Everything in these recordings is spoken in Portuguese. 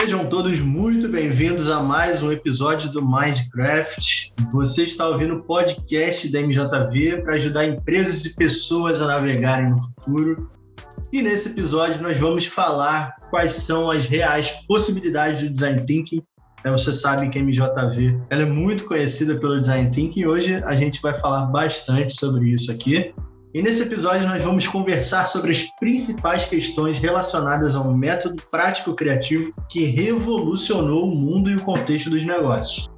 Sejam todos muito bem-vindos a mais um episódio do Minecraft. Você está ouvindo o podcast da MJV para ajudar empresas e pessoas a navegarem no futuro. E nesse episódio nós vamos falar quais são as reais possibilidades do design thinking. É, você sabe que a MJV ela é muito conhecida pelo design thinking e hoje a gente vai falar bastante sobre isso aqui. E nesse episódio nós vamos conversar sobre as principais questões relacionadas ao método prático criativo que revolucionou o mundo e o contexto dos negócios.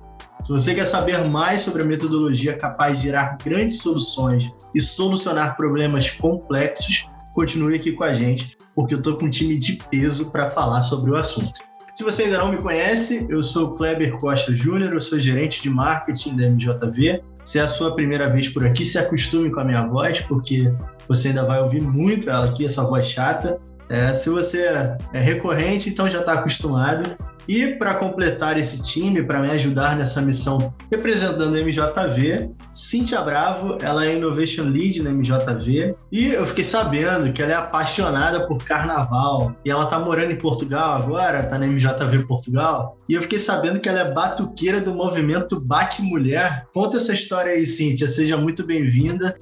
Se você quer saber mais sobre a metodologia capaz de gerar grandes soluções e solucionar problemas complexos, continue aqui com a gente, porque eu estou com um time de peso para falar sobre o assunto. Se você ainda não me conhece, eu sou Kleber Costa Júnior, eu sou gerente de marketing da MJV se é a sua primeira vez por aqui, se acostume com a minha voz, porque você ainda vai ouvir muito ela aqui, essa voz chata. É, se você é recorrente, então já está acostumado. E para completar esse time, para me ajudar nessa missão representando a MJV, Cintia Bravo, ela é Innovation Lead na MJV e eu fiquei sabendo que ela é apaixonada por carnaval e ela está morando em Portugal agora, está na MJV Portugal e eu fiquei sabendo que ela é batuqueira do movimento Bate Mulher. Conta essa história aí, Cintia, seja muito bem-vinda.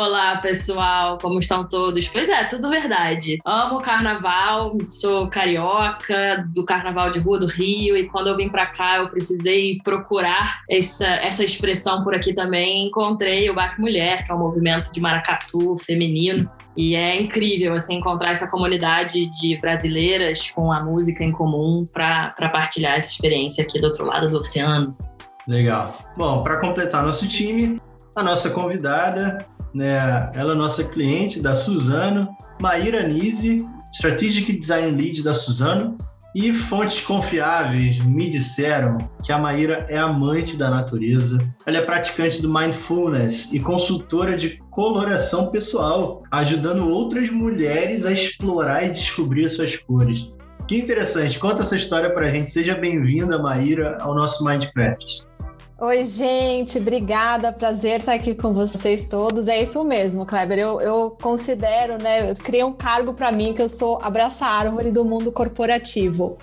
Olá, pessoal, como estão todos? Pois é, tudo verdade. Amo carnaval, sou carioca, do carnaval de rua do Rio, e quando eu vim para cá eu precisei procurar essa, essa expressão por aqui também. Encontrei o Bac Mulher, que é um movimento de maracatu feminino. E é incrível assim encontrar essa comunidade de brasileiras com a música em comum para partilhar essa experiência aqui do outro lado do oceano. Legal. Bom, para completar nosso time, a nossa convidada né? Ela é nossa cliente da Suzano, Maíra Nise, Strategic Design Lead da Suzano, e fontes confiáveis me disseram que a Maíra é amante da natureza. Ela é praticante do mindfulness e consultora de coloração pessoal, ajudando outras mulheres a explorar e descobrir suas cores. Que interessante, conta essa história pra gente. Seja bem-vinda, Maíra, ao nosso Mindcraft. Oi, gente, obrigada, prazer estar aqui com vocês todos. É isso mesmo, Kleber. Eu, eu considero, né? Eu criei um cargo para mim que eu sou abraça árvore do mundo corporativo.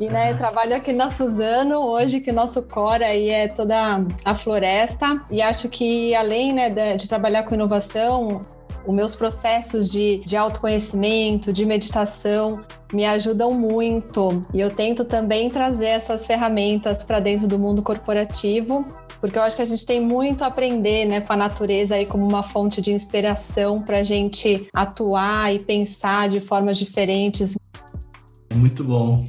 E né, eu trabalho aqui na Suzano hoje, que nosso core aí é toda a floresta. E acho que além né, de, de trabalhar com inovação, os meus processos de, de autoconhecimento, de meditação, me ajudam muito. E eu tento também trazer essas ferramentas para dentro do mundo corporativo, porque eu acho que a gente tem muito a aprender né, com a natureza aí como uma fonte de inspiração para a gente atuar e pensar de formas diferentes. Muito bom.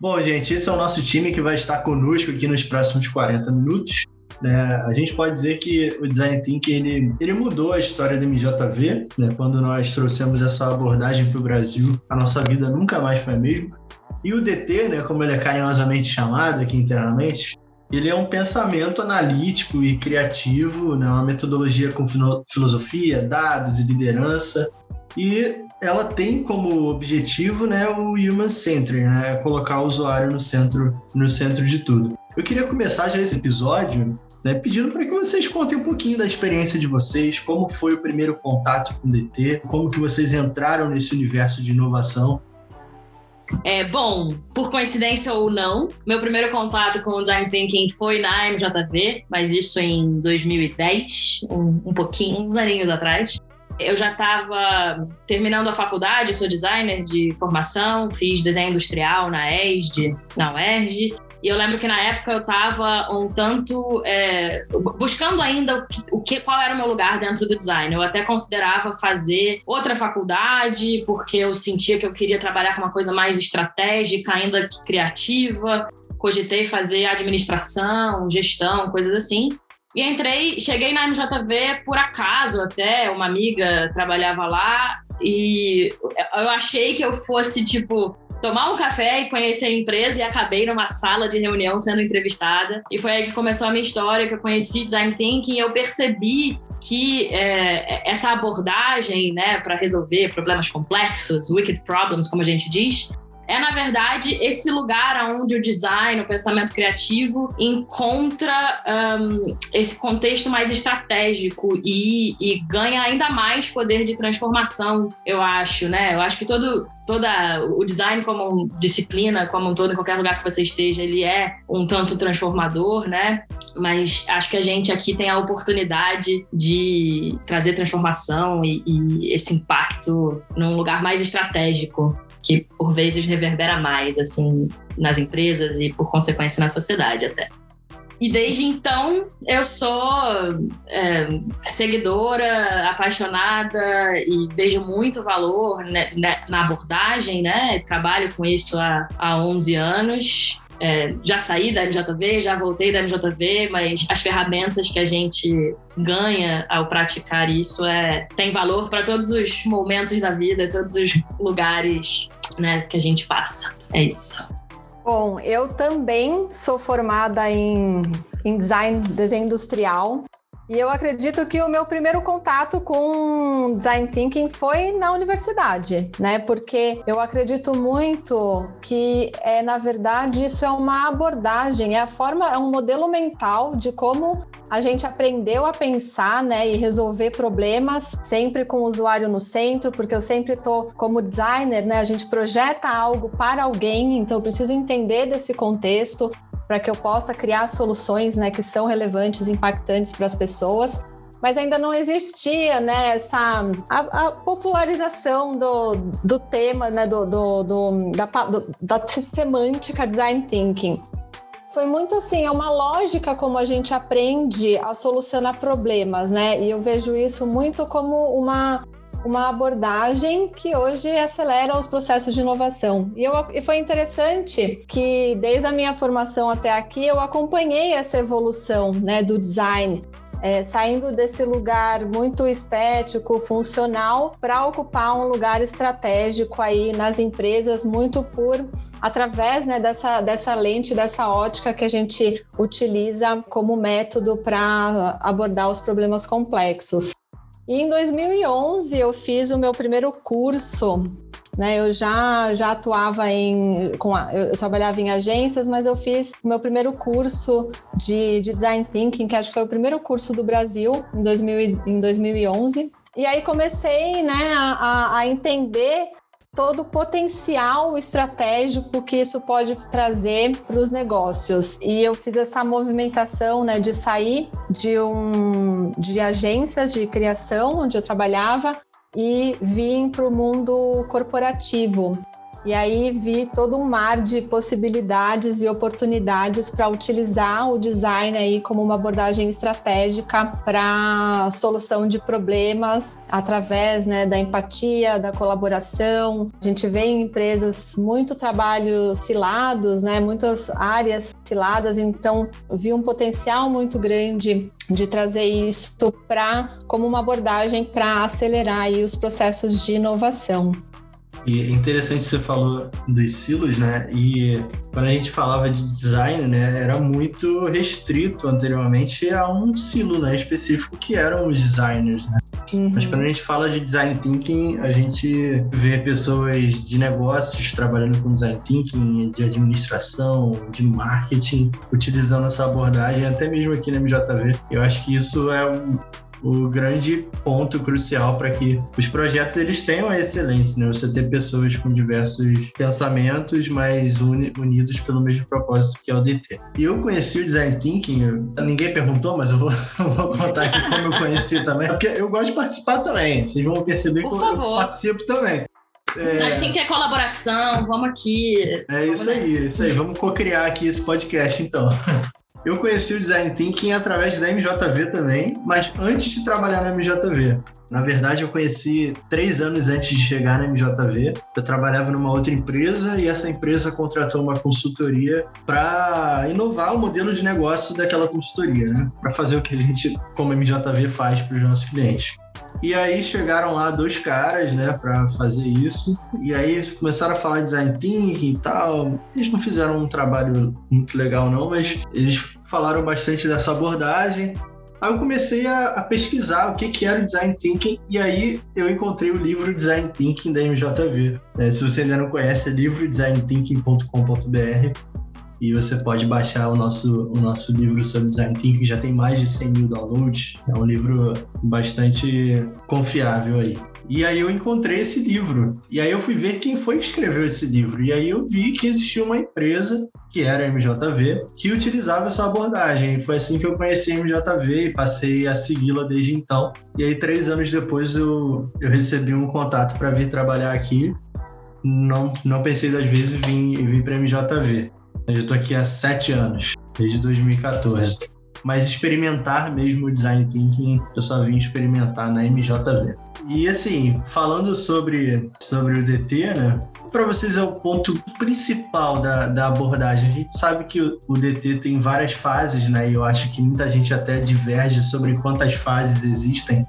Bom, gente, esse é o nosso time que vai estar conosco aqui nos próximos 40 minutos. Né? A gente pode dizer que o Design Thinking ele, ele mudou a história da MJV. Né? Quando nós trouxemos essa abordagem para o Brasil, a nossa vida nunca mais foi a mesma. E o DT, né, como ele é carinhosamente chamado aqui internamente, ele é um pensamento analítico e criativo, né, uma metodologia com filosofia, dados e liderança. E ela tem como objetivo né, o human centered, né, colocar o usuário no centro, no centro de tudo. Eu queria começar já esse episódio né, pedindo para que vocês contem um pouquinho da experiência de vocês, como foi o primeiro contato com o DT, como que vocês entraram nesse universo de inovação. É, bom, por coincidência ou não, meu primeiro contato com o Design Thinking foi na MJV, mas isso em 2010, um, um pouquinho, uns aninhos atrás. Eu já estava terminando a faculdade, sou designer de formação, fiz desenho industrial na ESD, na UERJ, e eu lembro que na época eu estava um tanto é, buscando ainda o que, o que, qual era o meu lugar dentro do design. Eu até considerava fazer outra faculdade, porque eu sentia que eu queria trabalhar com uma coisa mais estratégica, ainda que criativa. Cogitei fazer administração, gestão, coisas assim. E entrei, cheguei na MJV por acaso até, uma amiga trabalhava lá e eu achei que eu fosse, tipo, tomar um café e conhecer a empresa e acabei numa sala de reunião sendo entrevistada. E foi aí que começou a minha história, que eu conheci Design Thinking e eu percebi que é, essa abordagem né, para resolver problemas complexos, wicked problems, como a gente diz, é, na verdade, esse lugar onde o design, o pensamento criativo encontra um, esse contexto mais estratégico e, e, ganha ainda mais poder de transformação, eu acho, né? Eu acho que todo toda o design como disciplina, como um todo, em qualquer lugar que você esteja, ele é um tanto transformador, né? Mas acho que a gente aqui tem a oportunidade de trazer transformação e, e esse impacto num lugar mais estratégico que por vezes reverbera mais assim nas empresas e por consequência na sociedade até. E desde então eu sou é, seguidora, apaixonada e vejo muito valor né, né na abordagem, né? Trabalho com isso há, há 11 anos. É, já saí da MJV, já voltei da MJV, mas as ferramentas que a gente ganha ao praticar isso é, tem valor para todos os momentos da vida, todos os lugares né, que a gente passa. É isso. Bom, eu também sou formada em, em design, desenho industrial. E eu acredito que o meu primeiro contato com design thinking foi na universidade, né? Porque eu acredito muito que é na verdade isso é uma abordagem, é a forma, é um modelo mental de como a gente aprendeu a pensar, né, e resolver problemas sempre com o usuário no centro, porque eu sempre estou como designer, né, a gente projeta algo para alguém, então eu preciso entender desse contexto, para que eu possa criar soluções né, que são relevantes, impactantes para as pessoas. Mas ainda não existia né, essa a, a popularização do, do tema, né, do, do, do da, do, da semântica design thinking. Foi muito assim, é uma lógica como a gente aprende a solucionar problemas, né? E eu vejo isso muito como uma uma abordagem que hoje acelera os processos de inovação. E, eu, e foi interessante que, desde a minha formação até aqui, eu acompanhei essa evolução né, do design. É, saindo desse lugar muito estético, funcional, para ocupar um lugar estratégico aí nas empresas, muito por através né, dessa, dessa lente, dessa ótica que a gente utiliza como método para abordar os problemas complexos. E em 2011 eu fiz o meu primeiro curso. Né, eu já, já atuava em. Com a, eu, eu, trabalhava em agências, mas eu fiz o meu primeiro curso de, de Design Thinking, que acho que foi o primeiro curso do Brasil, em, 2000, em 2011. E aí comecei né, a, a entender todo o potencial estratégico que isso pode trazer para os negócios. E eu fiz essa movimentação né, de sair de, um, de agências de criação, onde eu trabalhava, e vim para o mundo corporativo. E aí vi todo um mar de possibilidades e oportunidades para utilizar o design aí como uma abordagem estratégica para solução de problemas através né, da empatia, da colaboração. A gente vê em empresas muito trabalho cilados, né, muitas áreas ciladas, então vi um potencial muito grande de trazer isso para como uma abordagem para acelerar aí os processos de inovação. E é interessante você falou dos silos, né? E quando a gente falava de design, né, era muito restrito anteriormente a um silo, né, específico que eram os designers, né? Uhum. Mas quando a gente fala de design thinking, a gente vê pessoas de negócios trabalhando com design thinking, de administração, de marketing, utilizando essa abordagem, até mesmo aqui na MJV. Eu acho que isso é um o grande ponto crucial para que os projetos eles tenham a excelência, né? Você ter pessoas com diversos pensamentos, mas uni unidos pelo mesmo propósito que é o DT. E eu conheci o Design Thinking, ninguém perguntou, mas eu vou, vou contar aqui como eu conheci também, porque eu gosto de participar também. Vocês vão perceber Por que favor. eu participo também. É... Tem que ter colaboração, vamos aqui. É isso aí, é isso aí. Vamos co-criar aqui esse podcast, então. Eu conheci o Design Thinking através da MJV também, mas antes de trabalhar na MJV. Na verdade, eu conheci três anos antes de chegar na MJV. Eu trabalhava numa outra empresa e essa empresa contratou uma consultoria para inovar o modelo de negócio daquela consultoria, né? Para fazer o que a gente, como MJV, faz para os nossos clientes. E aí chegaram lá dois caras, né, para fazer isso. E aí começaram a falar de design thinking e tal. Eles não fizeram um trabalho muito legal não, mas eles falaram bastante dessa abordagem. Aí eu comecei a, a, pesquisar o que, que era o Design Thinking e aí eu encontrei o livro Design Thinking da MJV. É, se você ainda não conhece, é livrodesignThinking.com.br e você pode baixar o nosso, o nosso livro sobre Design Thinking, já tem mais de 100 mil downloads. É um livro bastante confiável aí. E aí eu encontrei esse livro. E aí eu fui ver quem foi que escreveu esse livro. E aí eu vi que existia uma empresa, que era a MJV, que utilizava essa abordagem. E foi assim que eu conheci a MJV e passei a segui-la desde então. E aí, três anos depois, eu, eu recebi um contato para vir trabalhar aqui. Não, não pensei das vezes e vim, vim para a MJV. Eu estou aqui há sete anos, desde 2014. Mas experimentar mesmo o design thinking, eu só vim experimentar na MJV. E assim, falando sobre, sobre o DT, né? Para vocês é o ponto principal da, da abordagem. A gente sabe que o, o DT tem várias fases, né? E eu acho que muita gente até diverge sobre quantas fases existem.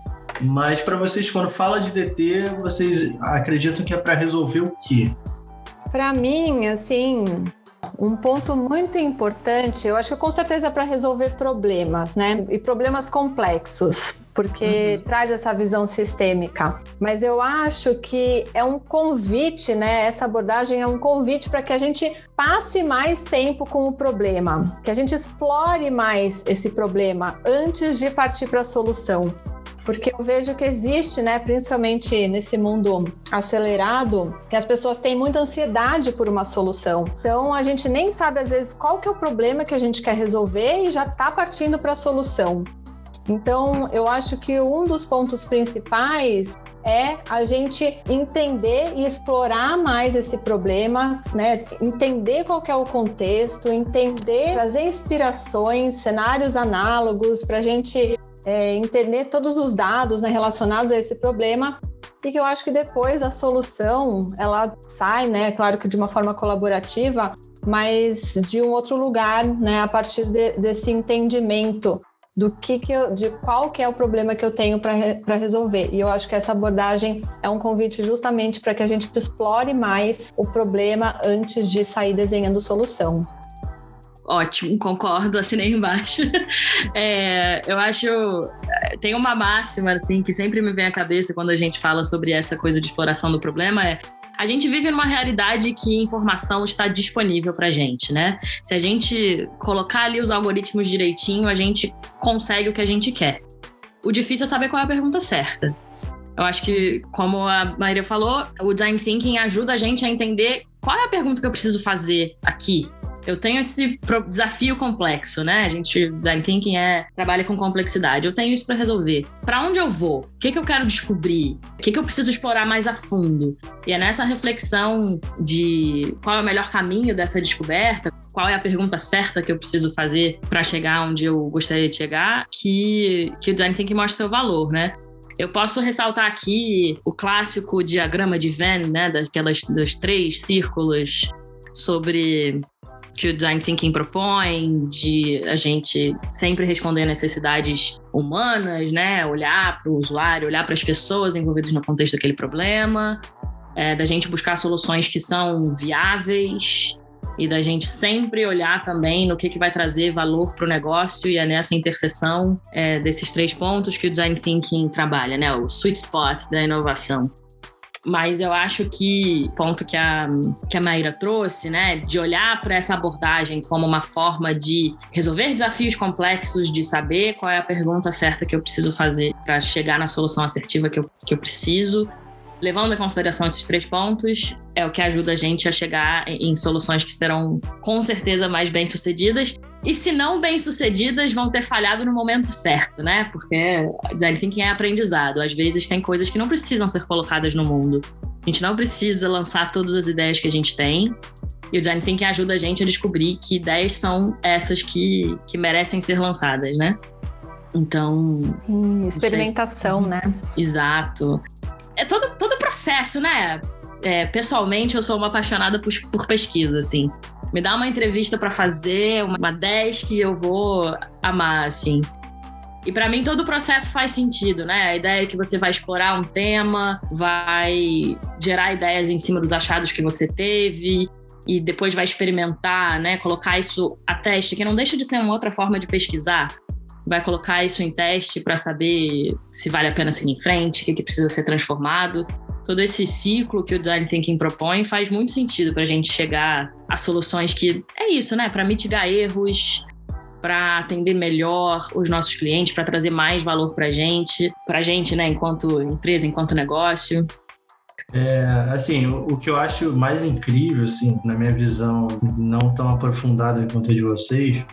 Mas para vocês, quando fala de DT, vocês acreditam que é para resolver o quê? Para mim, assim, um ponto muito importante, eu acho que com certeza para resolver problemas, né? E problemas complexos, porque uhum. traz essa visão sistêmica. Mas eu acho que é um convite, né? Essa abordagem é um convite para que a gente passe mais tempo com o problema, que a gente explore mais esse problema antes de partir para a solução porque eu vejo que existe, né, principalmente nesse mundo acelerado, que as pessoas têm muita ansiedade por uma solução. Então a gente nem sabe às vezes qual que é o problema que a gente quer resolver e já está partindo para a solução. Então, eu acho que um dos pontos principais é a gente entender e explorar mais esse problema, né? Entender qual é o contexto, entender, trazer inspirações, cenários análogos para a gente é, entender todos os dados né, relacionados a esse problema e que eu acho que depois a solução ela sai, né, claro que de uma forma colaborativa, mas de um outro lugar, né, a partir de, desse entendimento do que, que eu, de qual que é o problema que eu tenho para re, resolver. E eu acho que essa abordagem é um convite justamente para que a gente explore mais o problema antes de sair desenhando solução. Ótimo, concordo, assinei embaixo. É, eu acho. Tem uma máxima, assim, que sempre me vem à cabeça quando a gente fala sobre essa coisa de exploração do problema: é a gente vive numa realidade que informação está disponível para gente, né? Se a gente colocar ali os algoritmos direitinho, a gente consegue o que a gente quer. O difícil é saber qual é a pergunta certa. Eu acho que, como a Maria falou, o design thinking ajuda a gente a entender qual é a pergunta que eu preciso fazer aqui, eu tenho esse desafio complexo, né? A gente, design thinking é trabalha com complexidade. Eu tenho isso para resolver. Para onde eu vou? O que, que eu quero descobrir? O que, que eu preciso explorar mais a fundo? E é nessa reflexão de qual é o melhor caminho dessa descoberta, qual é a pergunta certa que eu preciso fazer para chegar onde eu gostaria de chegar, que, que o design thinking mostra seu valor, né? Eu posso ressaltar aqui o clássico diagrama de Venn, né, daquelas dos três círculos sobre que o design thinking propõe, de a gente sempre responder necessidades humanas, né? Olhar para o usuário, olhar para as pessoas envolvidas no contexto daquele problema, é, da gente buscar soluções que são viáveis e da gente sempre olhar também no que, que vai trazer valor para o negócio e é nessa interseção é, desses três pontos que o design thinking trabalha, né? O sweet spot da inovação. Mas eu acho que ponto que a, que a Maíra trouxe, né, de olhar para essa abordagem como uma forma de resolver desafios complexos, de saber qual é a pergunta certa que eu preciso fazer para chegar na solução assertiva que eu, que eu preciso, levando em consideração esses três pontos, é o que ajuda a gente a chegar em soluções que serão com certeza mais bem sucedidas. E se não bem sucedidas, vão ter falhado no momento certo, né? Porque design thinking é aprendizado. Às vezes tem coisas que não precisam ser colocadas no mundo. A gente não precisa lançar todas as ideias que a gente tem. E o design thinking ajuda a gente a descobrir que ideias são essas que, que merecem ser lançadas, né? Então. Sim, experimentação, né? Exato é todo, todo processo, né? É, pessoalmente, eu sou uma apaixonada por, por pesquisa, assim. Me dá uma entrevista para fazer, uma 10 que eu vou amar, assim. E para mim todo o processo faz sentido, né? A ideia é que você vai explorar um tema, vai gerar ideias em cima dos achados que você teve e depois vai experimentar, né? Colocar isso a teste, que não deixa de ser uma outra forma de pesquisar vai colocar isso em teste para saber se vale a pena seguir em frente, o que, que precisa ser transformado. Todo esse ciclo que o Design Thinking propõe faz muito sentido para a gente chegar a soluções que é isso, né? Para mitigar erros, para atender melhor os nossos clientes, para trazer mais valor para a gente, para a gente, né, enquanto empresa, enquanto negócio. É, assim, o, o, que eu acho mais incrível, assim, na minha visão, não tão aprofundada quanto a de vocês,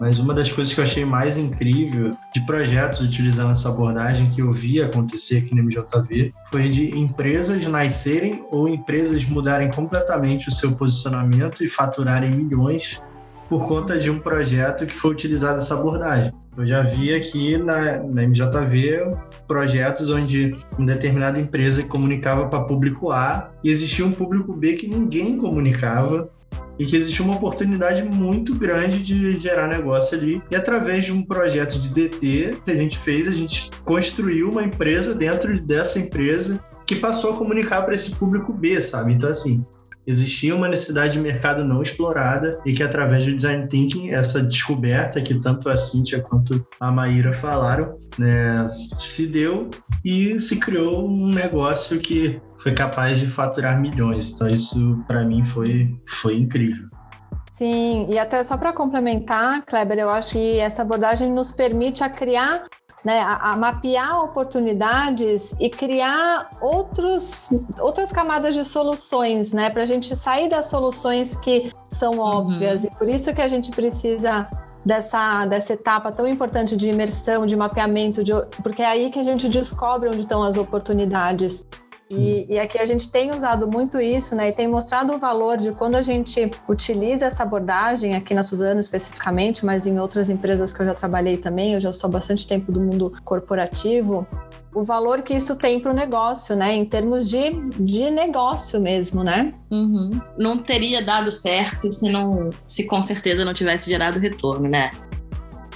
mas uma das coisas que eu achei mais incrível de projetos utilizando essa abordagem que eu vi acontecer aqui no MJV foi de empresas nascerem ou empresas mudarem completamente o seu posicionamento e faturarem milhões por conta de um projeto que foi utilizado essa abordagem. Eu já vi aqui na, na MJV projetos onde uma determinada empresa comunicava para público A e existia um público B que ninguém comunicava e que existia uma oportunidade muito grande de gerar negócio ali. E através de um projeto de DT que a gente fez, a gente construiu uma empresa dentro dessa empresa que passou a comunicar para esse público B, sabe? Então, assim, existia uma necessidade de mercado não explorada e que através do design thinking essa descoberta que tanto a Cíntia quanto a Maíra falaram né, se deu e se criou um negócio que foi capaz de faturar milhões. Então isso para mim foi foi incrível. Sim, e até só para complementar, Kleber, eu acho que essa abordagem nos permite a criar né, a, a, mapear oportunidades e criar outros, outras camadas de soluções, né, para a gente sair das soluções que são uhum. óbvias. Uhum. E por isso que a gente precisa dessa, dessa etapa tão importante de imersão, de mapeamento, de, porque é aí que a gente descobre onde estão as oportunidades. E, e, aqui a gente tem usado muito isso, né? E tem mostrado o valor de quando a gente utiliza essa abordagem, aqui na Suzano especificamente, mas em outras empresas que eu já trabalhei também, eu já sou bastante tempo do mundo corporativo, o valor que isso tem para o negócio, né? Em termos de, de negócio mesmo, né? Uhum. Não teria dado certo se não, se com certeza não tivesse gerado retorno, né?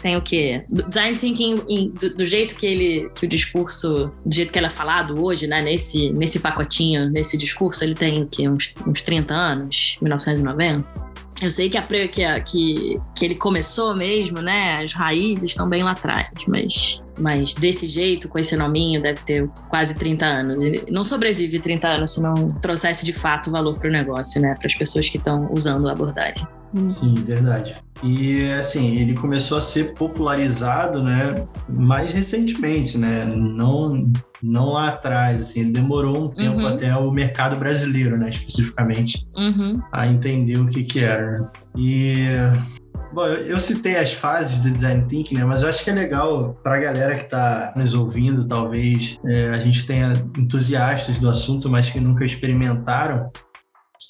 Tem o quê? Design thinking do, do, jeito que ele, que o discurso, do jeito que ele é falado hoje, né? Nesse, nesse pacotinho, nesse discurso, ele tem o quê? Uns, uns 30 anos, 1990. Eu sei que, a, que, a, que, que ele começou mesmo, né? As raízes estão bem lá atrás, mas, mas desse jeito, com esse nominho, deve ter quase 30 anos. Ele não sobrevive 30 anos se não trouxesse de fato valor para o negócio, né? Para as pessoas que estão usando a abordagem. Sim, verdade. E assim, ele começou a ser popularizado, né, mais recentemente, né? Não não lá atrás, assim, ele demorou um tempo uhum. até o mercado brasileiro, né, especificamente, uhum. a entender o que que era. E Bom, eu citei as fases do design thinking, né? Mas eu acho que é legal para a galera que está nos ouvindo, talvez é, a gente tenha entusiastas do assunto, mas que nunca experimentaram.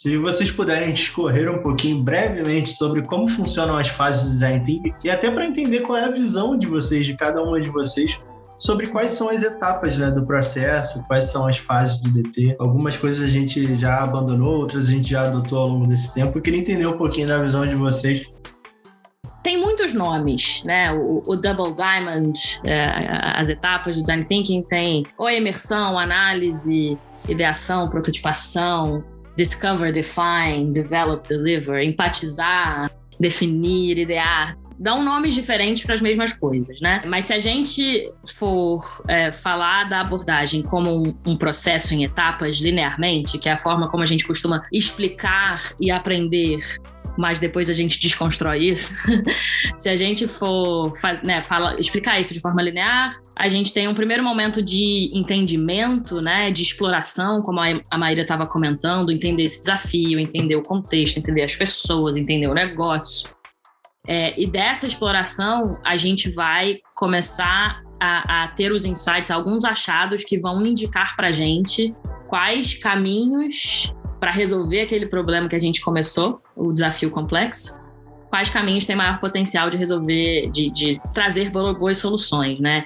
Se vocês puderem discorrer um pouquinho brevemente sobre como funcionam as fases do design thinking e até para entender qual é a visão de vocês, de cada uma de vocês, sobre quais são as etapas né, do processo, quais são as fases do DT. Algumas coisas a gente já abandonou, outras a gente já adotou ao longo desse tempo. Eu queria entender um pouquinho da visão de vocês. Tem muitos nomes, né? O, o Double Diamond, é, as etapas do Design Thinking tem ou imersão, análise, ideação, prototipação, discover, define, develop, deliver, empatizar, definir, idear. Dão nomes diferentes para as mesmas coisas, né? Mas se a gente for é, falar da abordagem como um, um processo em etapas linearmente, que é a forma como a gente costuma explicar e aprender mas depois a gente desconstrói isso. Se a gente for né, fala, explicar isso de forma linear, a gente tem um primeiro momento de entendimento, né, de exploração, como a Maíra estava comentando, entender esse desafio, entender o contexto, entender as pessoas, entender o negócio. É, e dessa exploração, a gente vai começar a, a ter os insights, alguns achados que vão indicar para gente quais caminhos para resolver aquele problema que a gente começou, o desafio complexo, quais caminhos têm maior potencial de resolver, de, de trazer boas soluções, né?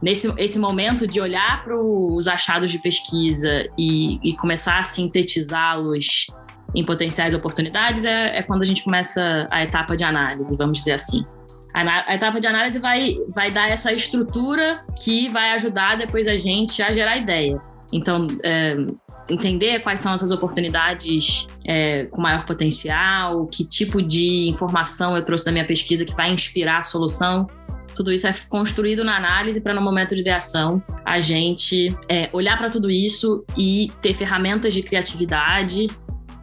Nesse esse momento de olhar para os achados de pesquisa e, e começar a sintetizá-los em potenciais oportunidades é, é, quando a gente começa a etapa de análise, vamos dizer assim. A, a, etapa de análise vai, vai dar essa estrutura que vai ajudar depois a gente a gerar ideia. Então, é, entender quais são essas oportunidades é, com maior potencial, que tipo de informação eu trouxe da minha pesquisa que vai inspirar a solução. Tudo isso é construído na análise para no momento de ideação a gente é, olhar para tudo isso e ter ferramentas de criatividade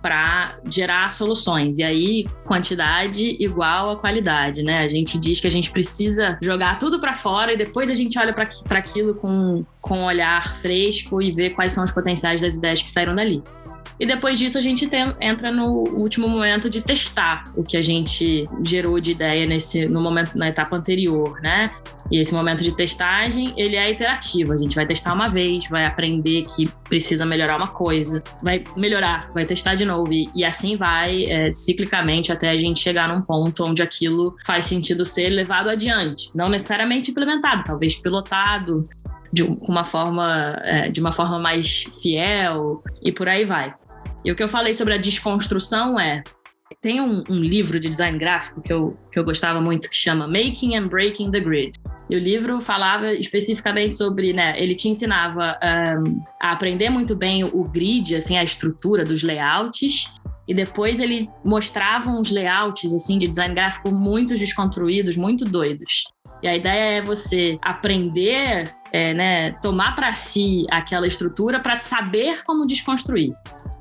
para gerar soluções. E aí, quantidade igual a qualidade, né? A gente diz que a gente precisa jogar tudo para fora e depois a gente olha para aquilo com, com um olhar fresco e vê quais são os potenciais das ideias que saíram dali. E depois disso a gente tem, entra no último momento de testar o que a gente gerou de ideia nesse no momento na etapa anterior, né? E esse momento de testagem, ele é iterativo. A gente vai testar uma vez, vai aprender que precisa melhorar uma coisa, vai melhorar, vai testar de novo e, e assim vai é, ciclicamente até a gente chegar num ponto onde aquilo faz sentido ser levado adiante, não necessariamente implementado, talvez pilotado, de uma forma é, de uma forma mais fiel e por aí vai. E o que eu falei sobre a desconstrução é. Tem um, um, livro de design gráfico que eu, que eu gostava muito que chama Making and Breaking the Grid. E o livro falava especificamente sobre, né, ele te ensinava um, a aprender muito bem o grid, assim, a estrutura dos layouts, e depois ele mostrava uns layouts, assim, de design gráfico muito desconstruídos, muito doidos. E a ideia é você aprender, é, né, tomar para si aquela estrutura para saber como desconstruir.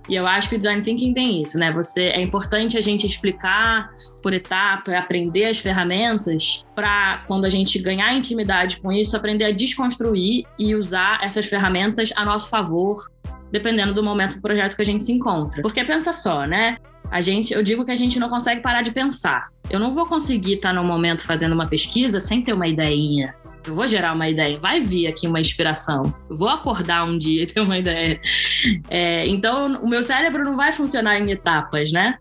E eu acho que o design thinking tem isso, né? Você é importante a gente explicar por etapa, aprender as ferramentas para quando a gente ganhar intimidade com isso, aprender a desconstruir e usar essas ferramentas a nosso favor, dependendo do momento do projeto que a gente se encontra. Porque pensa só, né? A gente, eu digo que a gente não consegue parar de pensar. Eu não vou conseguir estar no momento fazendo uma pesquisa sem ter uma ideinha. Eu vou gerar uma ideia, vai vir aqui uma inspiração. Eu vou acordar um dia e ter uma ideia. É, então, o meu cérebro não vai funcionar em etapas, né?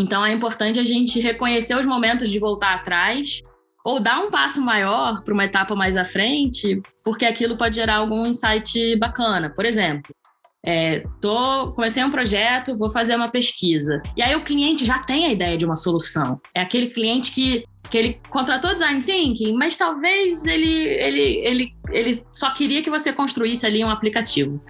Então, é importante a gente reconhecer os momentos de voltar atrás ou dar um passo maior para uma etapa mais à frente, porque aquilo pode gerar algum insight bacana. Por exemplo, é, tô, comecei um projeto, vou fazer uma pesquisa. E aí o cliente já tem a ideia de uma solução. É aquele cliente que, que ele contratou design thinking, mas talvez ele, ele, ele, ele só queria que você construísse ali um aplicativo.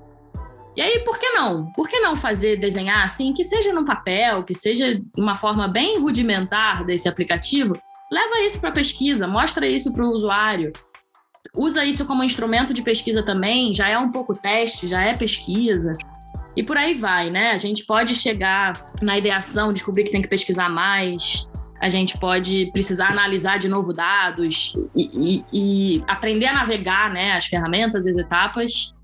E aí, por que não? Por que não fazer desenhar assim, que seja no papel, que seja uma forma bem rudimentar desse aplicativo? Leva isso para pesquisa, mostra isso para o usuário usa isso como instrumento de pesquisa também, já é um pouco teste, já é pesquisa. E por aí vai, né? A gente pode chegar na ideação, descobrir que tem que pesquisar mais, a gente pode precisar analisar de novo dados e, e, e aprender a navegar né, as ferramentas, as etapas.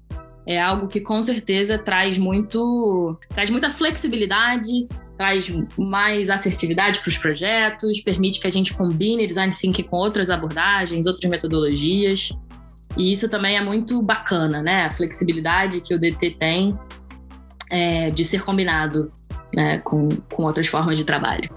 É algo que com certeza traz muito, traz muita flexibilidade, traz mais assertividade para os projetos, permite que a gente combine design thinking com outras abordagens, outras metodologias. E isso também é muito bacana, né? A flexibilidade que o DT tem é, de ser combinado né, com, com outras formas de trabalho.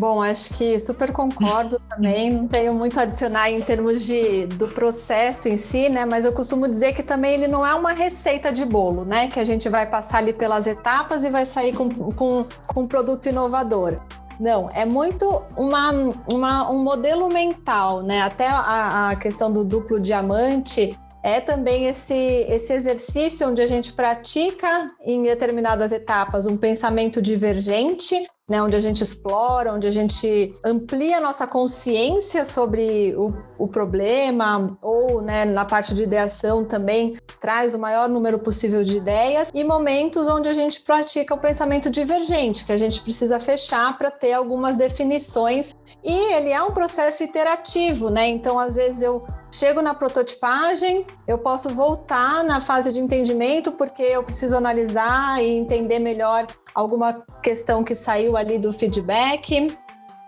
Bom, acho que super concordo também. Não tenho muito a adicionar em termos de, do processo em si, né? Mas eu costumo dizer que também ele não é uma receita de bolo, né? Que a gente vai passar ali pelas etapas e vai sair com, com, com um produto inovador. Não, é muito uma, uma, um modelo mental, né? Até a, a questão do duplo diamante é também esse, esse exercício onde a gente pratica em determinadas etapas um pensamento divergente, né, onde a gente explora, onde a gente amplia a nossa consciência sobre o, o problema, ou né, na parte de ideação também traz o maior número possível de ideias, e momentos onde a gente pratica o pensamento divergente, que a gente precisa fechar para ter algumas definições. E ele é um processo iterativo, né? Então, às vezes, eu chego na prototipagem, eu posso voltar na fase de entendimento, porque eu preciso analisar e entender melhor alguma questão que saiu ali do feedback.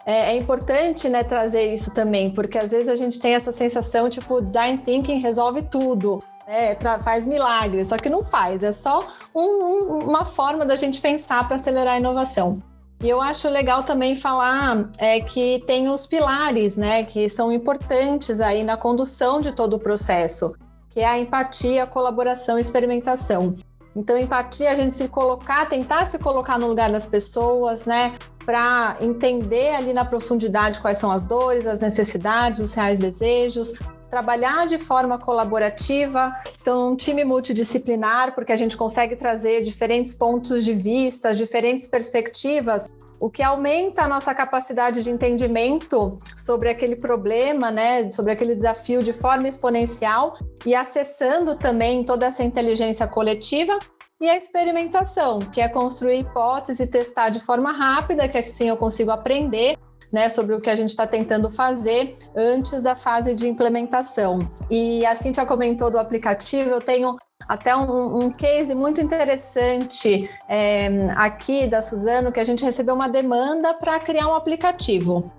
É, é, importante né, trazer isso também, porque às vezes a gente tem essa sensação, tipo, design thinking resolve tudo, né, faz milagres, só que não faz, é só um, um, uma forma da gente pensar para acelerar a inovação. E eu acho legal também falar é, que tem os pilares, né, que são importantes aí na condução de todo o processo, que é a empatia, a colaboração e experimentação. Então, empatia, a gente se colocar, tentar se colocar no lugar das pessoas, né? Para entender ali na profundidade quais são as dores, as necessidades, os reais desejos, trabalhar de forma colaborativa, então um time multidisciplinar, porque a gente consegue trazer diferentes pontos de vista, diferentes perspectivas, o que aumenta a nossa capacidade de entendimento sobre aquele problema, né, sobre aquele desafio de forma exponencial e acessando também toda essa inteligência coletiva e a experimentação, que é construir hipótese e testar de forma rápida, que assim eu consigo aprender né, sobre o que a gente está tentando fazer antes da fase de implementação. E a Cintia comentou do aplicativo, eu tenho até um, um case muito interessante é, aqui da Suzano, que a gente recebeu uma demanda para criar um aplicativo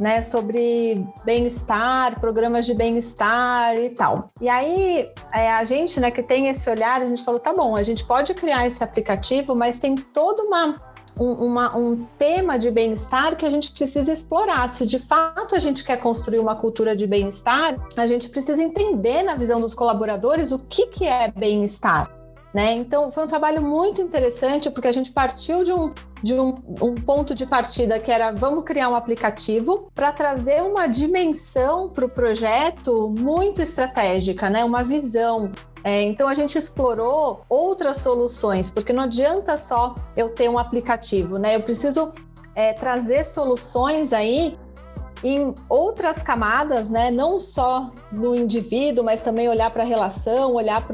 né, sobre bem-estar, programas de bem-estar e tal. E aí, é, a gente, né, que tem esse olhar, a gente falou, tá bom, a gente pode criar esse aplicativo, mas tem toda uma um, uma, um, tema de bem-estar que a gente precisa explorar. Se de fato a gente quer construir uma cultura de bem-estar, a gente precisa entender na visão dos colaboradores o que, que é bem-estar. Né? Então, foi um trabalho muito interessante, porque a gente partiu de um, de um, um ponto de partida que era vamos criar um aplicativo para trazer uma dimensão para o projeto muito estratégica, né? uma visão. É, então, a gente explorou outras soluções, porque não adianta só eu ter um aplicativo, né? eu preciso é, trazer soluções aí em outras camadas, né? Não só no indivíduo, mas também olhar para a relação, olhar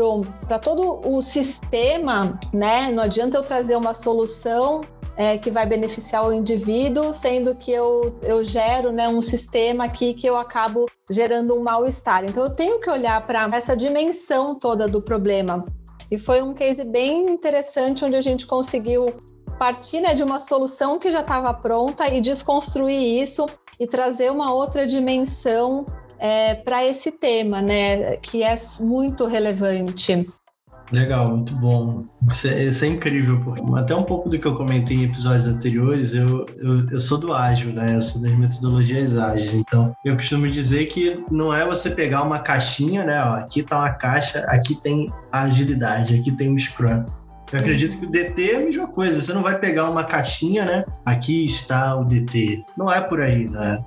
para todo o sistema, né? Não adianta eu trazer uma solução é, que vai beneficiar o indivíduo, sendo que eu, eu gero né, um sistema aqui que eu acabo gerando um mal-estar. Então eu tenho que olhar para essa dimensão toda do problema. E foi um case bem interessante onde a gente conseguiu partir né, de uma solução que já estava pronta e desconstruir isso e trazer uma outra dimensão é, para esse tema, né, que é muito relevante. Legal, muito bom. Isso é, isso é, incrível, porque até um pouco do que eu comentei em episódios anteriores, eu, eu, eu, sou do ágil, né? Eu sou das metodologias ágeis. Então, eu costumo dizer que não é você pegar uma caixinha, né? Ó, aqui tá uma caixa, aqui tem a agilidade, aqui tem o Scrum. Eu acredito que o DT é a mesma coisa. Você não vai pegar uma caixinha, né? Aqui está o DT. Não é por aí, né?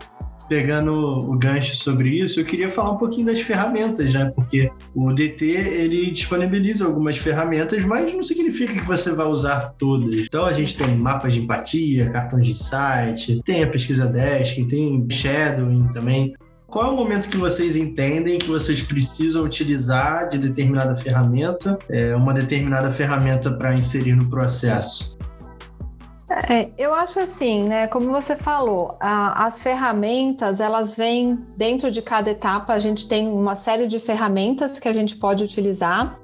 Pegando o gancho sobre isso, eu queria falar um pouquinho das ferramentas, né? Porque o DT ele disponibiliza algumas ferramentas, mas não significa que você vai usar todas. Então a gente tem mapas de empatia, cartões de insight, tem a pesquisa Desk, tem shadowing também. Qual é o momento que vocês entendem que vocês precisam utilizar de determinada ferramenta, é, uma determinada ferramenta para inserir no processo? É, eu acho assim, né? Como você falou, a, as ferramentas elas vêm dentro de cada etapa. A gente tem uma série de ferramentas que a gente pode utilizar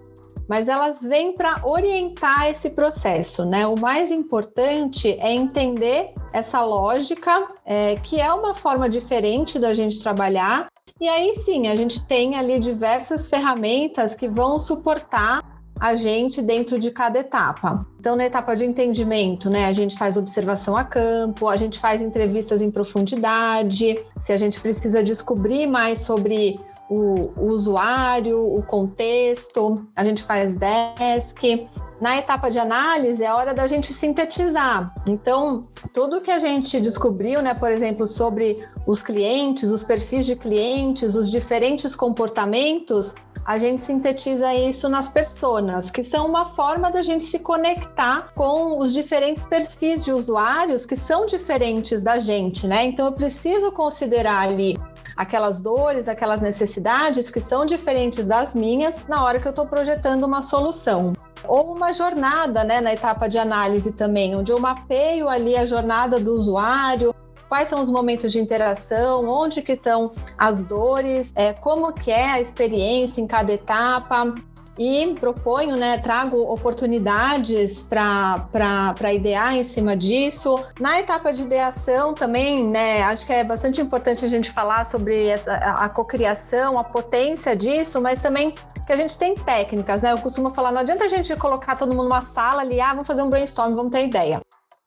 mas elas vêm para orientar esse processo, né? O mais importante é entender essa lógica, é, que é uma forma diferente da gente trabalhar. E aí sim, a gente tem ali diversas ferramentas que vão suportar a gente dentro de cada etapa. Então, na etapa de entendimento, né, a gente faz observação a campo, a gente faz entrevistas em profundidade, se a gente precisa descobrir mais sobre o, o usuário, o contexto, a gente faz desk. Na etapa de análise, é hora da gente sintetizar. Então, tudo que a gente descobriu, né, por exemplo, sobre os clientes, os perfis de clientes, os diferentes comportamentos, a gente sintetiza isso nas personas, que são uma forma da gente se conectar com os diferentes perfis de usuários que são diferentes da gente, né? Então eu preciso considerar ali aquelas dores, aquelas necessidades que são diferentes das minhas na hora que eu estou projetando uma solução. Ou uma jornada, né, na etapa de análise também, onde eu mapeio ali a jornada do usuário, quais são os momentos de interação, onde que estão as dores, é, como que é a experiência em cada etapa e proponho, né, trago oportunidades para idear em cima disso. Na etapa de ideação também, né, acho que é bastante importante a gente falar sobre essa, a, cocriação, a potência disso, mas também que a gente tem técnicas, né? Eu costumo falar, não adianta a gente colocar todo mundo numa sala ali, ah, vamos fazer um brainstorm, vamos ter ideia.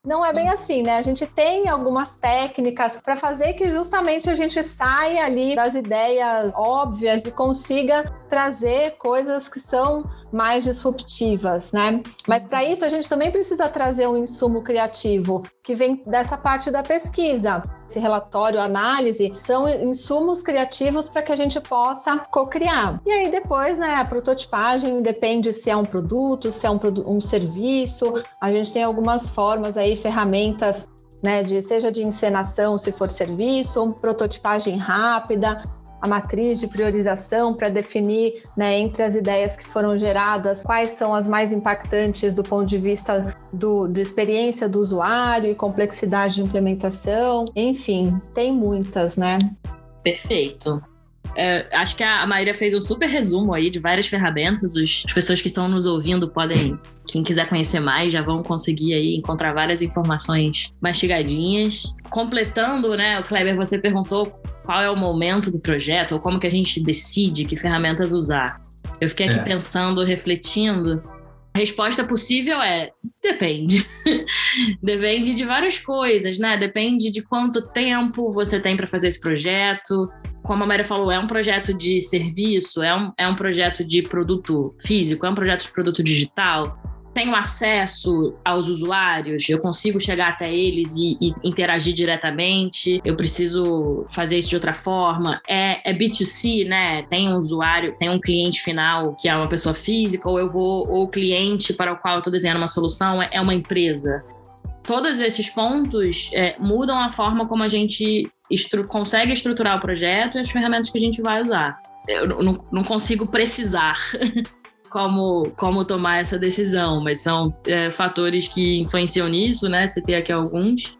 Não é bem assim, né? A gente tem algumas técnicas para fazer que justamente a gente saia ali das ideias óbvias e consiga trazer coisas que são mais disruptivas, né? Mas para isso a gente também precisa trazer um insumo criativo que vem dessa parte da pesquisa. Esse relatório, análise, são insumos criativos para que a gente possa co-criar. E aí depois, né, a prototipagem depende se é um produto, se é um, um serviço. A gente tem algumas formas aí, ferramentas né? De seja de encenação, se for serviço, prototipagem rápida, a matriz de priorização para definir, né, entre as ideias que foram geradas, quais são as mais impactantes do ponto de vista do, de experiência do usuário e complexidade de implementação. Enfim, tem muitas, né? Perfeito. É, acho que a Maíra fez um super resumo aí de várias ferramentas. Os, as pessoas que estão nos ouvindo podem, quem quiser conhecer mais, já vão conseguir aí encontrar várias informações mastigadinhas. Completando, né, o Kleber, você perguntou qual é o momento do projeto ou como que a gente decide que ferramentas usar. Eu fiquei aqui pensando, refletindo. A resposta possível é depende. depende de várias coisas, né? Depende de quanto tempo você tem para fazer esse projeto, como a Maria falou, é um projeto de serviço, é um, é um projeto de produto físico, é um projeto de produto digital. Tenho acesso aos usuários, eu consigo chegar até eles e, e interagir diretamente, eu preciso fazer isso de outra forma. É, é B2C, né? Tem um usuário, tem um cliente final que é uma pessoa física, ou eu vou, ou o cliente para o qual eu estou desenhando uma solução é, é uma empresa todos esses pontos é, mudam a forma como a gente estru consegue estruturar o projeto e as ferramentas que a gente vai usar. Eu não, consigo precisar como, como tomar essa decisão, mas são é, fatores que influenciam nisso, né? Citei aqui alguns.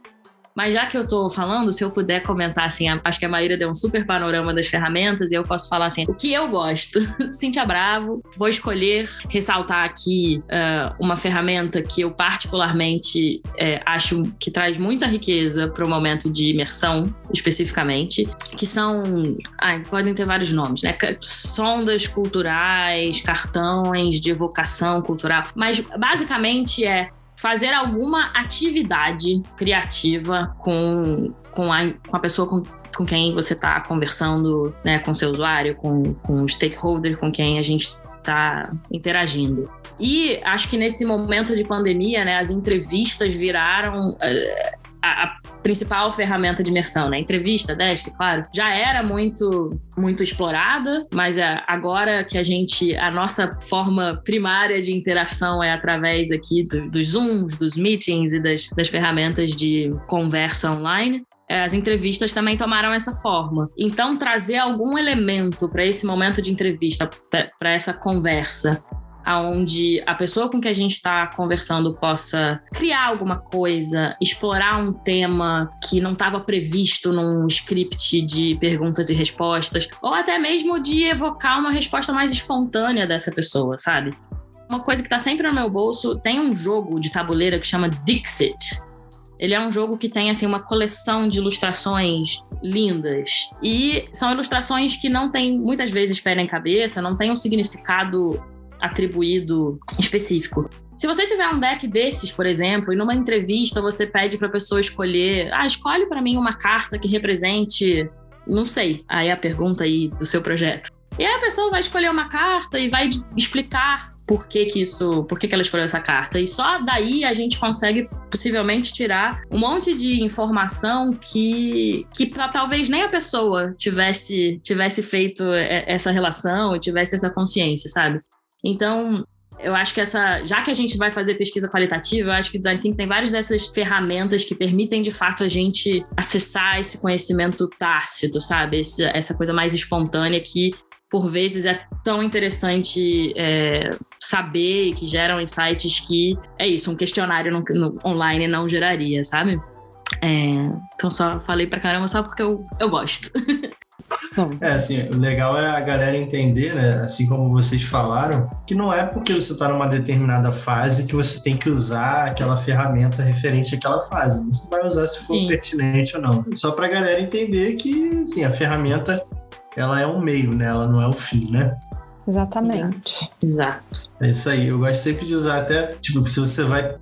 Mas já que eu estou falando, se eu puder comentar assim, acho que a Maíra deu um super panorama das ferramentas e eu posso falar assim, o que eu gosto. Cintia Bravo, vou escolher ressaltar aqui uh, uma ferramenta que eu particularmente uh, acho que traz muita riqueza para o momento de imersão, especificamente, que são, podem ter vários nomes, né? Sondas culturais, cartões de evocação cultural, mas basicamente é fazer alguma atividade criativa com, com, a, com a pessoa com, com quem você está conversando, né, com seu usuário, com, com o stakeholder com quem a gente está interagindo. E acho que nesse momento de pandemia, né, as entrevistas viraram uh, a, a, principal ferramenta de imersão, né? Entrevista, desk, claro, já era muito muito explorada, mas é, agora que a gente a nossa forma primária de interação é através aqui do, dos Zooms, dos meetings e das, das ferramentas de conversa online, é, as entrevistas também tomaram essa forma. Então, trazer algum elemento para esse momento de entrevista, para essa conversa, aonde a pessoa com que a gente está conversando possa criar alguma coisa, explorar um tema que não estava previsto num script de perguntas e respostas, ou até mesmo de evocar uma resposta mais espontânea dessa pessoa, sabe? Uma coisa que está sempre no meu bolso, tem um jogo de tabuleira que chama Dixit, ele é um jogo que tem assim uma coleção de ilustrações lindas e são ilustrações que não tem muitas vezes pé em cabeça, não tem um significado atribuído específico. Se você tiver um deck desses, por exemplo, e numa entrevista você pede para a pessoa escolher, ah, escolhe para mim uma carta que represente, não sei, aí a pergunta aí do seu projeto. E aí a pessoa vai escolher uma carta e vai explicar por que, que isso, por que, que ela escolheu essa carta. E só daí a gente consegue possivelmente tirar um monte de informação que, que pra, talvez nem a pessoa tivesse, tivesse feito essa relação tivesse essa consciência, sabe? Então, eu acho que essa, já que a gente vai fazer pesquisa qualitativa, eu acho que o Design Thinking tem várias dessas ferramentas que permitem de fato a gente acessar esse conhecimento tácito, sabe? Esse, essa coisa mais espontânea que por vezes é tão interessante é, saber que geram insights que é isso, um questionário no, no online não geraria, sabe? É, então só falei pra caramba só porque eu, eu gosto. É, assim, o legal é a galera entender, né, assim como vocês falaram, que não é porque você está numa determinada fase que você tem que usar aquela ferramenta referente àquela fase. Você vai usar se for Sim. pertinente ou não. Só para a galera entender que, assim, a ferramenta, ela é um meio, né, ela não é o fim, né? Exatamente. Exato. É isso aí. Eu gosto sempre de usar até, tipo, se você vai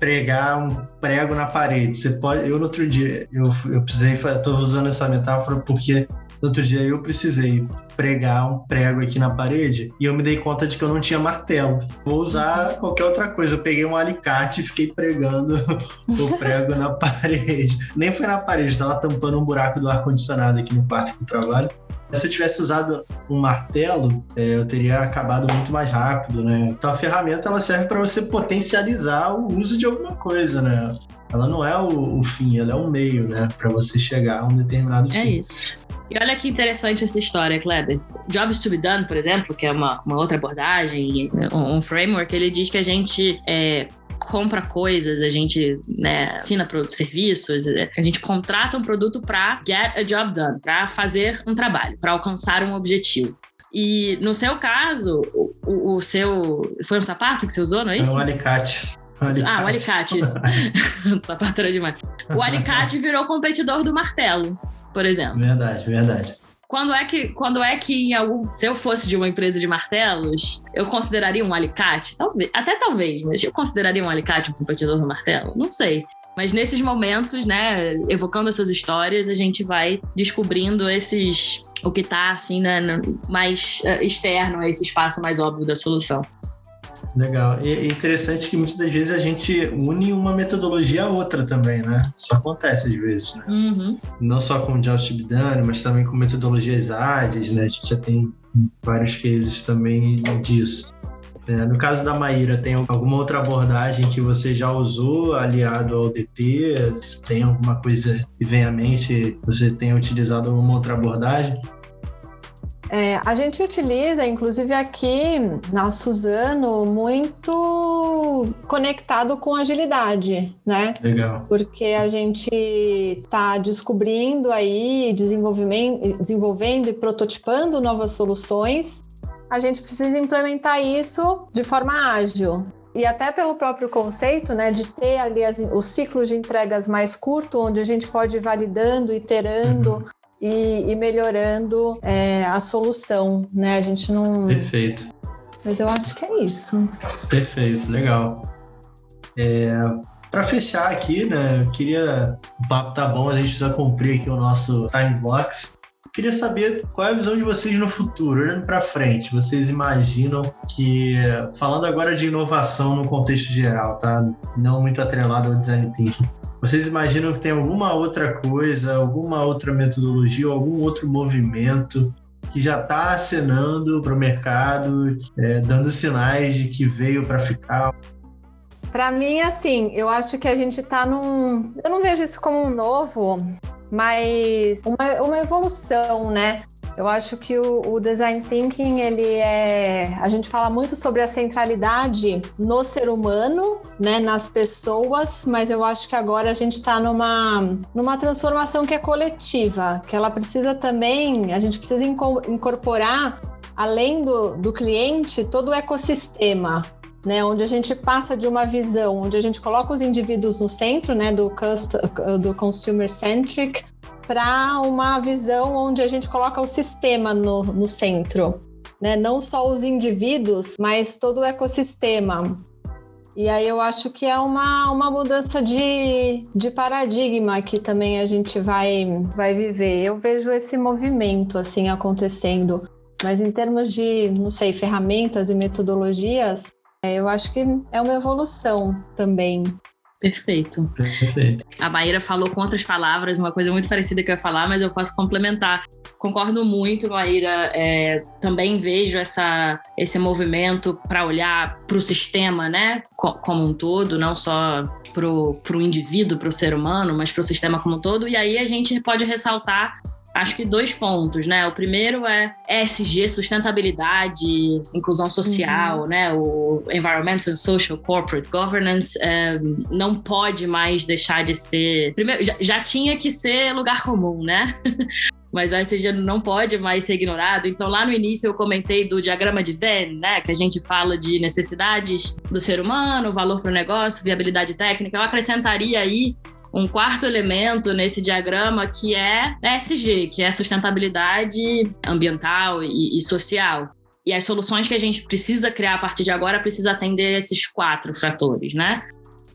pregar um prego na parede, você pode. Eu no outro dia, eu, eu precisei, eu tô usando essa metáfora porque no outro dia eu precisei pregar um prego aqui na parede e eu me dei conta de que eu não tinha martelo. Vou usar qualquer outra coisa. Eu peguei um alicate e fiquei pregando o prego na parede. Nem foi na parede, estava tampando um buraco do ar-condicionado aqui no quarto que trabalho. Se eu tivesse usado um martelo, é, eu teria acabado muito mais rápido, né? Então a ferramenta ela serve para você potencializar o uso de alguma coisa, né? Ela não é o, o fim, ela é o meio, né? Para você chegar a um determinado É fim. isso. E olha que interessante essa história, Kleber. Jobs to be done, por exemplo, que é uma, uma outra abordagem, um, um framework, ele diz que a gente é, compra coisas, a gente né, assina serviços, a gente contrata um produto para get a job done, para fazer um trabalho, para alcançar um objetivo. E no seu caso, o, o, seu. Foi um sapato que você usou, não é É isso? um alicate. Um Ah, o alicate, isso. sapato era demais. O alicate virou competidor do martelo, por exemplo. verdade, verdade. Quando é que, quando é que em algum, se eu fosse de uma empresa de martelos, eu consideraria um alicate? Talvez, até talvez, mas eu consideraria um alicate um competidor do martelo? Não sei. Mas nesses momentos, né, evocando essas histórias, a gente vai descobrindo esses o que tá assim, né, mais eh, externo a esse espaço mais óbvio da solução. Legal. E é interessante que muitas das vezes a gente une uma metodologia a outra também, né? Isso acontece às vezes, né? Uhum. Não só com o Josh Bidani, mas também com metodologias ágeis, né? A gente já tem vários cases também disso. É, no caso da Maíra, tem alguma outra abordagem que você já usou aliado ao DT? Tem alguma coisa que vem à mente, você tenha utilizado alguma outra abordagem? É, a gente utiliza, inclusive aqui na Suzano, muito conectado com agilidade, né? Legal. Porque a gente está descobrindo aí, desenvolvimento, desenvolvendo e prototipando novas soluções. A gente precisa implementar isso de forma ágil. E até pelo próprio conceito, né, de ter ali as- os ciclos de entregas mais curtos, onde a gente pode ir validando, iterando e, e melhorando é, a solução, né? A gente não. Perfeito. Mas eu acho que é isso. Perfeito, legal. É, para fechar aqui, né, eu queria. O papo tá bom, a gente precisa cumprir aqui o nosso time box. Queria saber qual é a visão de vocês no futuro, olhando para frente. Vocês imaginam que, falando agora de inovação no contexto geral, tá? Não muito atrelado ao design thinking. Vocês imaginam que tem alguma outra coisa, alguma outra metodologia, algum outro movimento que já está acenando para o mercado, é, dando sinais de que veio para ficar? Para mim, assim, eu acho que a gente está num. Eu não vejo isso como um novo, mas uma, uma evolução, né? Eu acho que o, o design thinking, ele é. A gente fala muito sobre a centralidade no ser humano, né? Nas pessoas, mas eu acho que agora a gente está numa, numa transformação que é coletiva, que ela precisa também. A gente precisa inco- incorporar, além do, do cliente, todo o ecossistema né, onde a gente passa de uma visão onde a gente coloca os indivíduos no centro, né, do, do consumer centric, para uma visão onde a gente coloca o sistema no, no centro, né, não só os indivíduos, mas todo o ecossistema. E aí eu acho que é uma, uma mudança de, de paradigma que também a gente vai, vai viver. Eu vejo esse movimento assim acontecendo. Mas em termos de, não sei, ferramentas e metodologias, eu acho que é uma evolução também. Perfeito. Perfeito. A Maíra falou com outras palavras, uma coisa muito parecida que eu ia falar, mas eu posso complementar. Concordo muito, Maíra. É, também vejo essa, esse movimento para olhar para o sistema, né, co- como um todo, não só para o indivíduo, para o ser humano, mas para o sistema como um todo. E aí a gente pode ressaltar acho que dois pontos, né? O primeiro é ESG, sustentabilidade, inclusão social, né? O Environmental, Social, Corporate Governance é, não pode mais deixar de ser. Primeiro, já, já tinha que ser lugar comum, né? Mas o ESG não pode mais ser ignorado. Então, lá no início, eu comentei do diagrama de Venn, né? Que a gente fala de necessidades do ser humano, valor para o negócio, viabilidade técnica. Eu acrescentaria aí um quarto elemento nesse diagrama que é ESG, que é sustentabilidade ambiental e, e, social. E as soluções que a gente precisa criar a partir de agora precisa atender esses quatro fatores, né?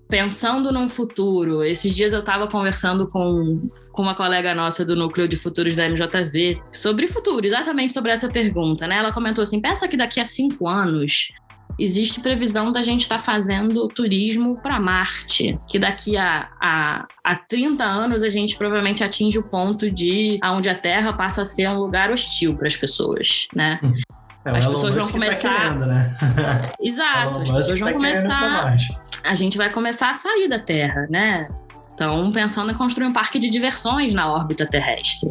Pensando num futuro, esses dias eu estava conversando com, com uma colega nossa do Núcleo de Futuros da MJV sobre futuro, exatamente sobre essa pergunta, né? Ela comentou assim: pensa que daqui a cinco anos existe previsão da gente estar tá fazendo turismo para Marte, que daqui a, a, a 30 anos a gente provavelmente atinge o ponto de onde a Terra passa a ser um lugar hostil para as pessoas, né? É, as pessoas vão começar. Tá querendo, né? Exato, as pessoas vão tá começar. A gente vai começar a sair da Terra, né? Estão pensando em construir um parque de diversões na órbita terrestre.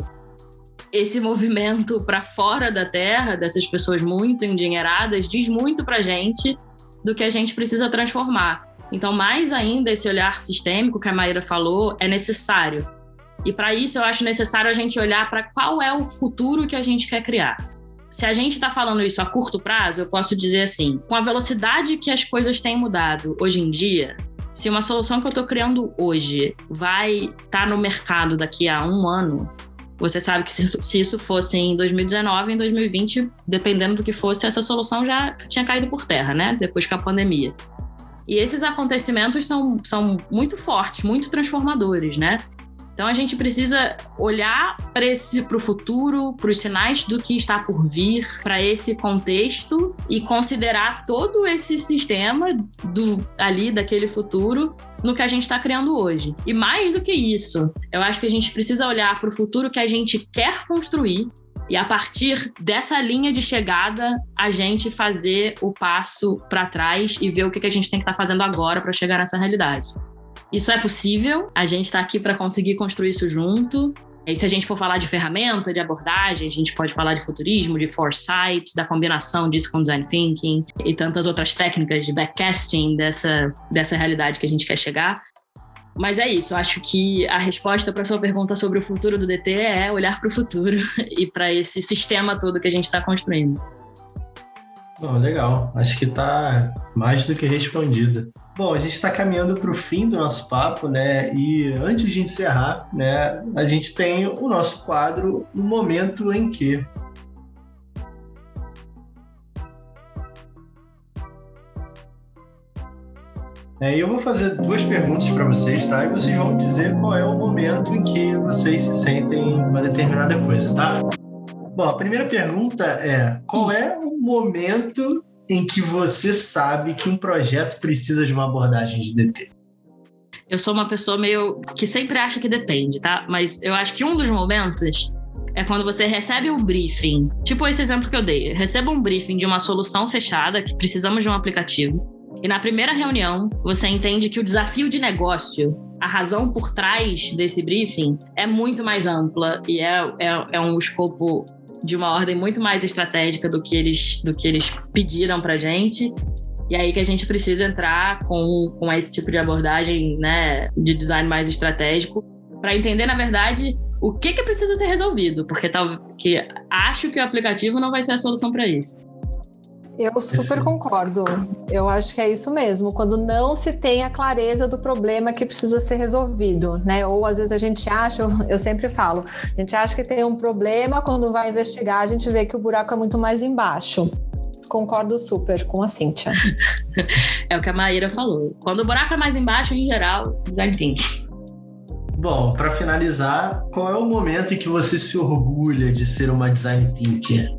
Esse movimento para fora da Terra, dessas pessoas muito endinheiradas, diz muito para gente do que a gente precisa transformar. Então, mais ainda, esse olhar sistêmico que a Maíra falou é necessário. E para isso, eu acho necessário a gente olhar para qual é o futuro que a gente quer criar. Se a gente está falando isso a curto prazo, eu posso dizer assim: com a velocidade que as coisas têm mudado hoje em dia, se uma solução que eu estou criando hoje vai estar tá no mercado daqui a um ano, você sabe que se, se, isso fosse em 2019, em 2020, dependendo do que fosse, essa solução já tinha caído por terra, né? Depois com a pandemia. E esses acontecimentos são, são muito fortes, muito transformadores, né? Então a gente precisa olhar para o futuro, para os sinais do que está por vir, para esse contexto e considerar todo esse sistema do ali daquele futuro no que a gente está criando hoje. E mais do que isso, eu acho que a gente precisa olhar para o futuro que a gente quer construir e a partir dessa linha de chegada, a gente fazer o passo para trás e ver o que a gente tem que estar tá fazendo agora para chegar nessa realidade. Isso é possível, a gente está aqui para conseguir construir isso junto. E se a gente for falar de ferramenta, de abordagem, a gente pode falar de futurismo, de foresight, da combinação disso com design thinking e tantas outras técnicas de backcasting dessa, dessa realidade que a gente quer chegar. Mas é isso, acho que a resposta para sua pergunta sobre o futuro do DT é olhar para o futuro e para esse sistema todo que a gente está construindo. Legal, acho que está mais do que respondido. Bom, a gente está caminhando para o fim do nosso papo, né? E antes de encerrar, né, a gente tem o nosso quadro O Momento em Que. É, eu vou fazer duas perguntas para vocês, tá? E vocês vão dizer qual é o momento em que vocês se sentem uma determinada coisa, tá? Bom, a primeira pergunta é: qual é o momento em que você sabe que um projeto precisa de uma abordagem de DT? Eu sou uma pessoa meio que sempre acha que depende, tá? Mas eu acho que um dos momentos é quando você recebe o um briefing. Tipo esse exemplo que eu dei. Receba um briefing de uma solução fechada, que precisamos de um aplicativo. E na primeira reunião, você entende que o desafio de negócio, a razão por trás desse briefing, é muito mais ampla e é, é, é um escopo de uma ordem muito mais estratégica do que eles, do que eles pediram para gente. E aí que a gente precisa entrar com, com esse tipo de abordagem né, de design mais estratégico para entender, na verdade, o que, que precisa ser resolvido, porque tal, que acho que o aplicativo não vai ser a solução para isso. Eu super concordo. Eu acho que é isso mesmo. Quando não se tem a clareza do problema que precisa ser resolvido, né? Ou às vezes a gente acha, eu sempre falo, a gente acha que tem um problema, quando vai investigar, a gente vê que o buraco é muito mais embaixo. Concordo super com a Cíntia. é o que a Maíra falou. Quando o buraco é mais embaixo, em geral, design thinking. Bom, para finalizar, qual é o momento em que você se orgulha de ser uma design thinker?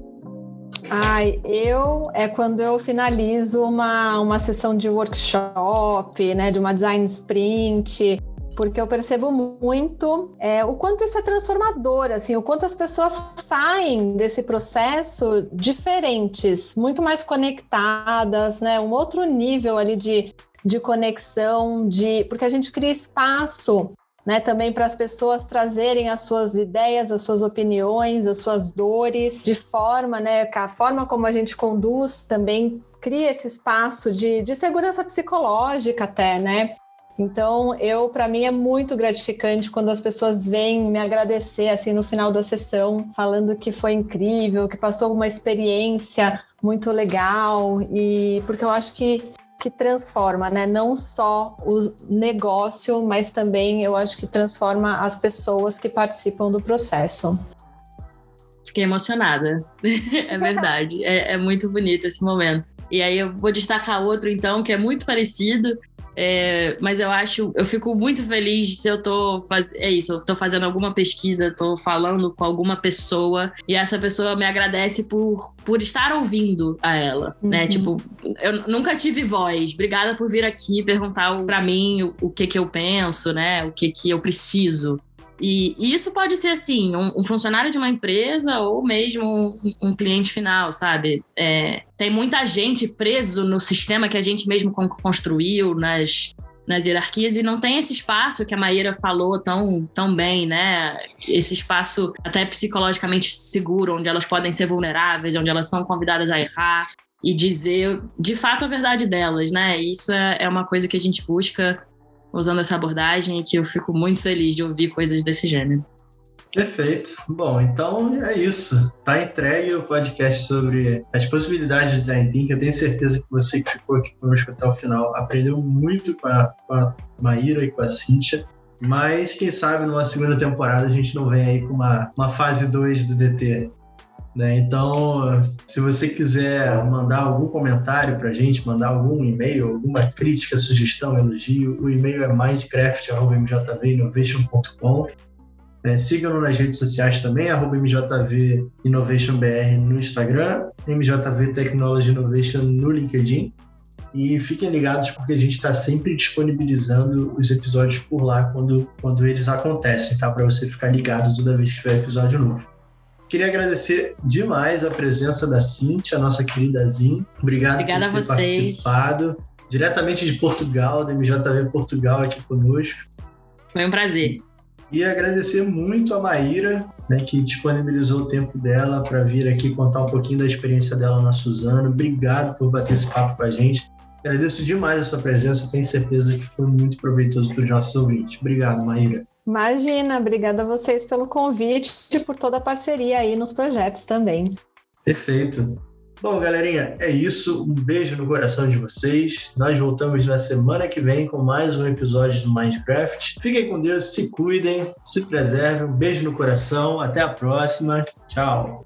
Ai, eu é quando eu finalizo uma, uma sessão de workshop, né, de uma design sprint, porque eu percebo muito é, o quanto isso é transformador, assim, o quanto as pessoas saem desse processo diferentes, muito mais conectadas, né, um outro nível ali de, de conexão, de porque a gente cria espaço né, também para as pessoas trazerem as suas ideias, as suas opiniões, as suas dores, de forma, né, a forma como a gente conduz também cria esse espaço de, de segurança psicológica até, né? Então, eu para mim é muito gratificante quando as pessoas vêm me agradecer assim no final da sessão, falando que foi incrível, que passou uma experiência muito legal e porque eu acho que que transforma, né? Não só o negócio, mas também eu acho que transforma as pessoas que participam do processo. Fiquei emocionada. é verdade. É, é, muito bonito esse momento. E aí eu vou destacar outro, então, que é muito parecido, é, mas eu acho, eu fico muito feliz se eu tô faz, é isso, eu tô fazendo alguma pesquisa, tô falando com alguma pessoa e essa pessoa me agradece por, por estar ouvindo a ela, né? uhum. né? Tipo, eu nunca tive voz. Obrigada por vir aqui perguntar para mim o, o que que eu penso, né? O que que eu preciso. E, e, isso pode ser assim, um, um, funcionário de uma empresa ou mesmo um, um cliente final, sabe? É, tem muita gente preso no sistema que a gente mesmo construiu, nas, nas hierarquias e não tem esse espaço que a Maíra falou tão, tão bem, né? Esse espaço até psicologicamente seguro, onde elas podem ser vulneráveis, onde elas são convidadas a errar e dizer de fato a verdade delas, né? Isso é, é uma coisa que a gente busca usando essa abordagem e que eu fico muito feliz de ouvir coisas desse gênero. Perfeito. Bom, então é isso. Tá entregue o podcast sobre as possibilidades de design thinking. Eu tenho certeza que você que ficou aqui conosco até o final aprendeu muito com a, com a Maíra e com a Cíntia. Mas quem sabe numa segunda temporada a gente não vem aí com uma, uma fase 2 do DT. Né? Então, se você quiser mandar algum comentário para a gente, mandar algum e-mail, alguma crítica, sugestão, elogio, o e-mail é mindcraft.mjvinnovation.com. É, Sigam-nos nas redes sociais também, arroba MJV Innovation BR no Instagram, MJV Technology Innovation no LinkedIn. E fiquem ligados porque a gente está sempre disponibilizando os episódios por lá quando, quando eles acontecem, tá? Para você ficar ligado toda vez que tiver episódio novo. Queria agradecer demais a presença da Cintia, nossa querida Zin. Obrigado Obrigada por ter participado. Diretamente de Portugal, da MJV Portugal aqui conosco. Foi um prazer. E agradecer muito a Maíra, né, que disponibilizou o tempo dela para vir aqui contar um pouquinho da experiência dela na Suzano. Obrigado por bater esse papo com a gente. Agradeço demais a sua presença, tenho certeza que foi muito proveitoso para os nossos ouvintes. Obrigado, Maíra. Imagina, obrigada a vocês pelo convite e por toda a parceria aí nos projetos também. Perfeito. Bom, galerinha, é isso. Um beijo no coração de vocês. Nós voltamos na semana que vem com mais um episódio do Minecraft. Fiquem com Deus, se cuidem, se preservem. Um beijo no coração. Até a próxima. Tchau.